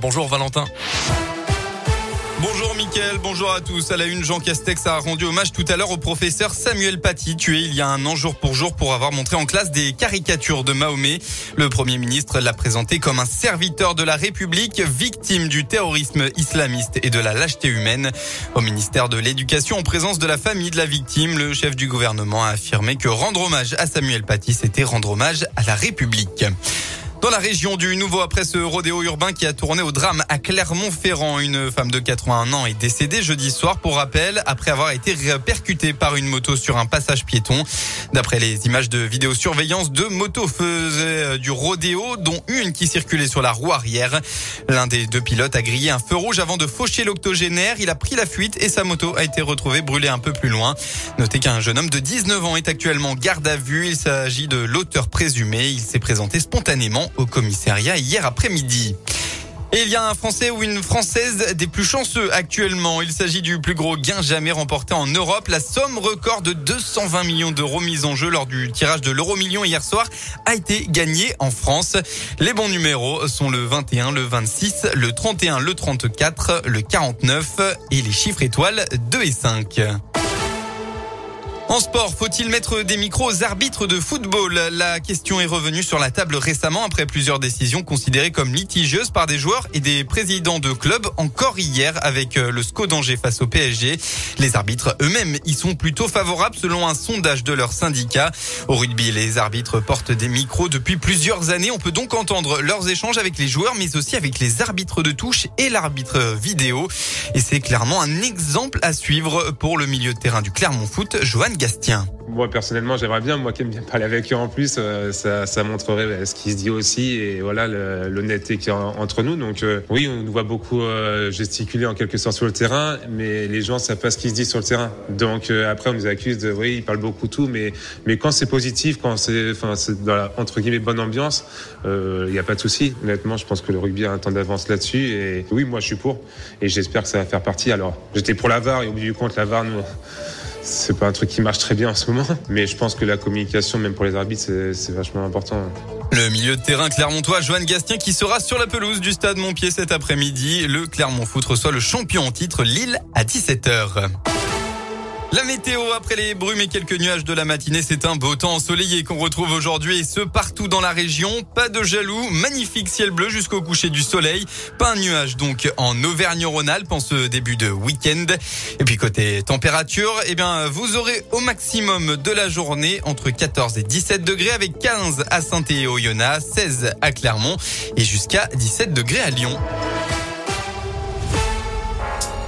Bonjour Valentin. Bonjour Mickaël, bonjour à tous. À la une, Jean Castex a rendu hommage tout à l'heure au professeur Samuel Paty, tué il y a un an jour pour jour pour avoir montré en classe des caricatures de Mahomet. Le Premier ministre l'a présenté comme un serviteur de la République, victime du terrorisme islamiste et de la lâcheté humaine. Au ministère de l'Éducation, en présence de la famille de la victime, le chef du gouvernement a affirmé que rendre hommage à Samuel Paty, c'était rendre hommage à la République. Dans la région du Nouveau, après ce rodéo urbain qui a tourné au drame à Clermont-Ferrand, une femme de 81 ans est décédée jeudi soir pour rappel après avoir été percutée par une moto sur un passage piéton. D'après les images de vidéosurveillance, deux motos faisaient euh, du rodéo, dont une qui circulait sur la roue arrière. L'un des deux pilotes a grillé un feu rouge avant de faucher l'octogénaire. Il a pris la fuite et sa moto a été retrouvée brûlée un peu plus loin. Notez qu'un jeune homme de 19 ans est actuellement garde à vue. Il s'agit de l'auteur présumé. Il s'est présenté spontanément au commissariat hier après-midi. Et il y a un Français ou une Française des plus chanceux actuellement. Il s'agit du plus gros gain jamais remporté en Europe. La somme record de 220 millions d'euros mise en jeu lors du tirage de l'euro million hier soir a été gagnée en France. Les bons numéros sont le 21, le 26, le 31, le 34, le 49 et les chiffres étoiles 2 et 5. En sport, faut-il mettre des micros aux arbitres de football? La question est revenue sur la table récemment après plusieurs décisions considérées comme litigieuses par des joueurs et des présidents de clubs encore hier avec euh, le SCO d'Angers face au PSG. Les arbitres eux-mêmes y sont plutôt favorables selon un sondage de leur syndicat. Au rugby, les arbitres portent des micros depuis plusieurs années. On peut donc entendre leurs échanges avec les joueurs mais aussi avec les arbitres de touche et l'arbitre vidéo. Et c'est clairement un exemple à suivre pour le milieu de terrain du Clermont Foot, Johan Gastien. Moi personnellement, j'aimerais bien, moi qui aime bien parler avec eux en plus, euh, ça, ça montrerait bah, ce qui se dit aussi et voilà l'honnêteté qu'il y a entre nous. Donc euh, oui, on nous voit beaucoup euh, gesticuler en quelque sorte sur le terrain, mais les gens savent pas ce qui se dit sur le terrain. Donc après, on nous accuse de oui, ils parlent beaucoup tout, mais mais quand c'est positif, quand c'est enfin dans la entre guillemets bonne ambiance, il n'y a pas de souci. Honnêtement, je pense que le rugby a un temps d'avance là-dessus et oui, moi je suis pour et j'espère que ça va faire partie. Alors j'étais pour la VAR et au bout du compte, la VAR nous c'est pas un truc qui marche très bien en ce moment, mais je pense que la communication, même pour les arbitres, c'est vachement important. Le milieu de terrain clermontois, Joanne Gastien, qui sera sur la pelouse du stade Montpied cet après-midi. Le Clermont Foot reçoit le champion en titre Lille à 17h. La météo après les brumes et quelques nuages de la matinée, c'est un beau temps ensoleillé qu'on retrouve aujourd'hui et ce partout dans la région. Pas de jaloux, magnifique ciel bleu jusqu'au coucher du soleil. Pas un nuage donc en Auvergne-Rhône-Alpes en ce début de week-end. Et puis côté température, eh bien vous aurez au maximum de la journée entre 14 et 17 degrés avec 15 à Saint-Étienne-au-Yonnas, 16 à Clermont et jusqu'à 17 degrés à Lyon.